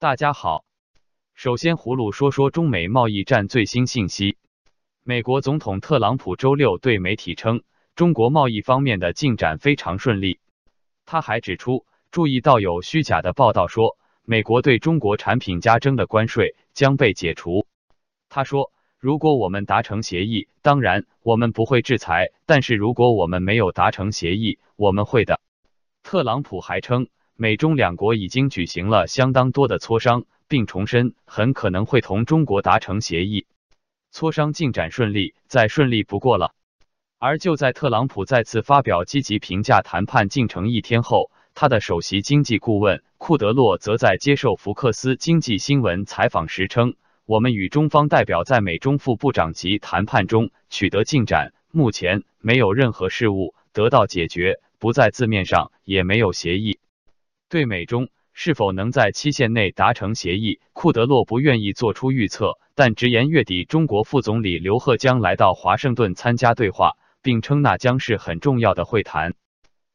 大家好，首先葫芦说说中美贸易战最新信息。美国总统特朗普周六对媒体称，中国贸易方面的进展非常顺利。他还指出，注意到有虚假的报道说，美国对中国产品加征的关税将被解除。他说，如果我们达成协议，当然我们不会制裁，但是如果我们没有达成协议，我们会的。特朗普还称。美中两国已经举行了相当多的磋商，并重申很可能会同中国达成协议。磋商进展顺利，再顺利不过了。而就在特朗普再次发表积极评价谈判进程一天后，他的首席经济顾问库德洛则在接受福克斯经济新闻采访时称：“我们与中方代表在美中副部长级谈判中取得进展，目前没有任何事务得到解决，不在字面上，也没有协议。”对美中是否能在期限内达成协议，库德洛不愿意做出预测，但直言月底中国副总理刘鹤将来到华盛顿参加对话，并称那将是很重要的会谈。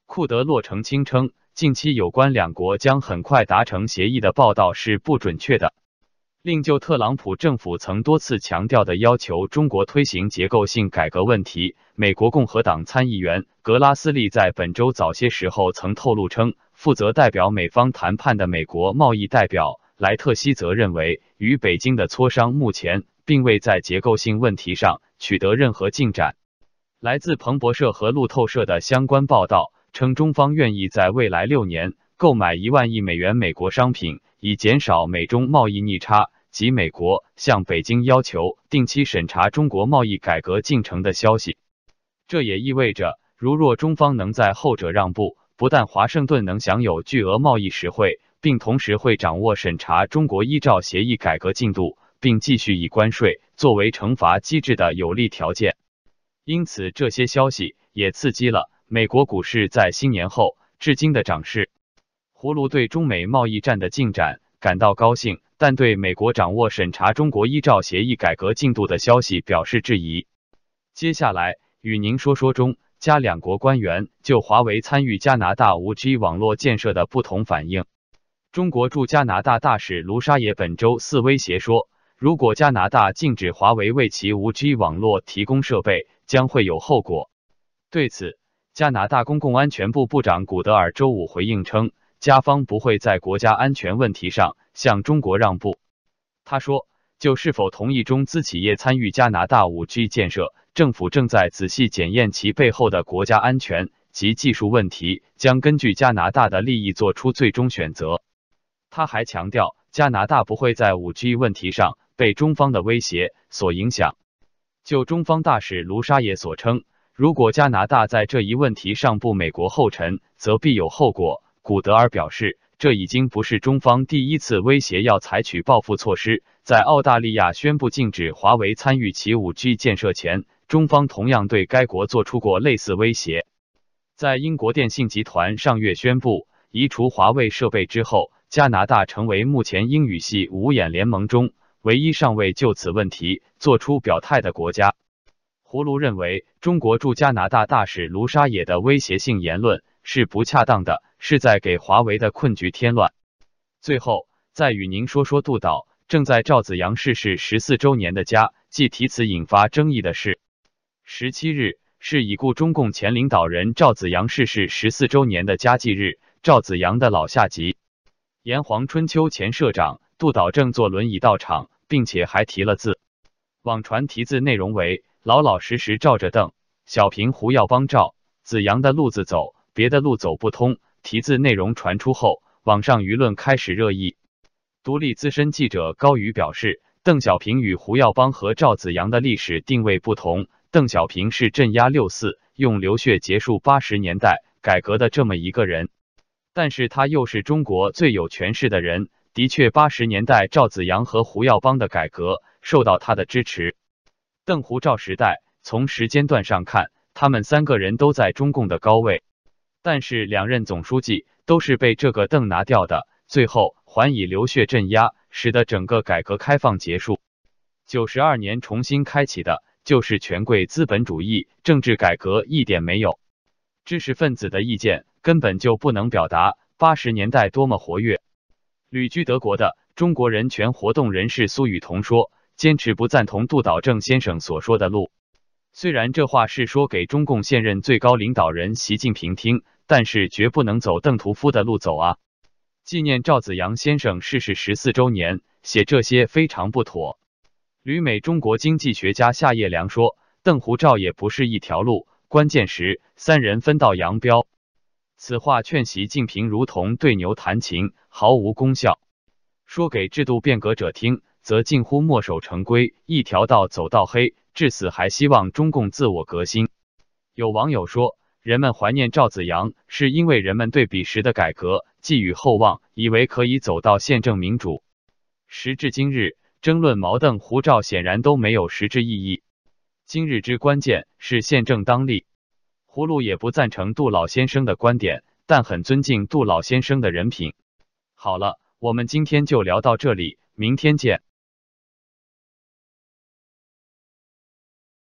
库德洛澄清称，近期有关两国将很快达成协议的报道是不准确的。另就特朗普政府曾多次强调的要求中国推行结构性改革问题，美国共和党参议员格拉斯利在本周早些时候曾透露称。负责代表美方谈判的美国贸易代表莱特希则认为，与北京的磋商目前并未在结构性问题上取得任何进展。来自彭博社和路透社的相关报道称，中方愿意在未来六年购买一万亿美元美国商品，以减少美中贸易逆差，及美国向北京要求定期审查中国贸易改革进程的消息。这也意味着，如若中方能在后者让步。不但华盛顿能享有巨额贸易实惠，并同时会掌握审查中国依照协议改革进度，并继续以关税作为惩罚机制的有利条件。因此，这些消息也刺激了美国股市在新年后至今的涨势。葫芦对中美贸易战的进展感到高兴，但对美国掌握审查中国依照协议改革进度的消息表示质疑。接下来与您说说中。加两国官员就华为参与加拿大五 G 网络建设的不同反应。中国驻加拿大大使卢沙野本周四威胁说，如果加拿大禁止华为为其五 G 网络提供设备，将会有后果。对此，加拿大公共安全部部长古德尔周五回应称，加方不会在国家安全问题上向中国让步。他说，就是否同意中资企业参与加拿大五 G 建设。政府正在仔细检验其背后的国家安全及技术问题，将根据加拿大的利益做出最终选择。他还强调，加拿大不会在五 G 问题上被中方的威胁所影响。就中方大使卢沙野所称，如果加拿大在这一问题上步美国后尘，则必有后果。古德尔表示，这已经不是中方第一次威胁要采取报复措施。在澳大利亚宣布禁止华为参与其五 G 建设前。中方同样对该国做出过类似威胁。在英国电信集团上月宣布移除华为设备之后，加拿大成为目前英语系五眼联盟中唯一尚未就此问题做出表态的国家。胡卢认为，中国驻加拿大大使卢沙野的威胁性言论是不恰当的，是在给华为的困局添乱。最后，再与您说说杜导正在赵子阳逝世十四周年的家祭题词引发争议的事。十七日是已故中共前领导人赵紫阳逝世十四周年的佳祭日。赵紫阳的老下级炎黄春秋前社长杜导正坐轮椅到场，并且还提了字。网传题字内容为“老老实实照着邓小平胡耀邦赵紫阳的路子走，别的路走不通”。题字内容传出后，网上舆论开始热议。独立资深记者高宇表示，邓小平与胡耀邦和赵紫阳的历史定位不同。邓小平是镇压六四、用流血结束八十年代改革的这么一个人，但是他又是中国最有权势的人。的确，八十年代赵紫阳和胡耀邦的改革受到他的支持。邓胡赵时代，从时间段上看，他们三个人都在中共的高位，但是两任总书记都是被这个邓拿掉的，最后还以流血镇压，使得整个改革开放结束。九十二年重新开启的。就是权贵资本主义，政治改革一点没有，知识分子的意见根本就不能表达。八十年代多么活跃，旅居德国的中国人权活动人士苏雨桐说，坚持不赞同杜导正先生所说的路。虽然这话是说给中共现任最高领导人习近平听，但是绝不能走邓屠夫的路走啊！纪念赵子阳先生逝世十四周年，写这些非常不妥。旅美中国经济学家夏叶良说，邓胡赵也不是一条路，关键时三人分道扬镳。此话劝习近平如同对牛弹琴，毫无功效。说给制度变革者听，则近乎墨守成规，一条道走到黑。至死还希望中共自我革新。有网友说，人们怀念赵子阳，是因为人们对彼时的改革寄予厚望，以为可以走到宪政民主。时至今日，争论毛邓胡赵显然都没有实质意义。今日之关键是宪政当立。葫芦也不赞成杜老先生的观点，但很尊敬杜老先生的人品。好了，我们今天就聊到这里，明天见。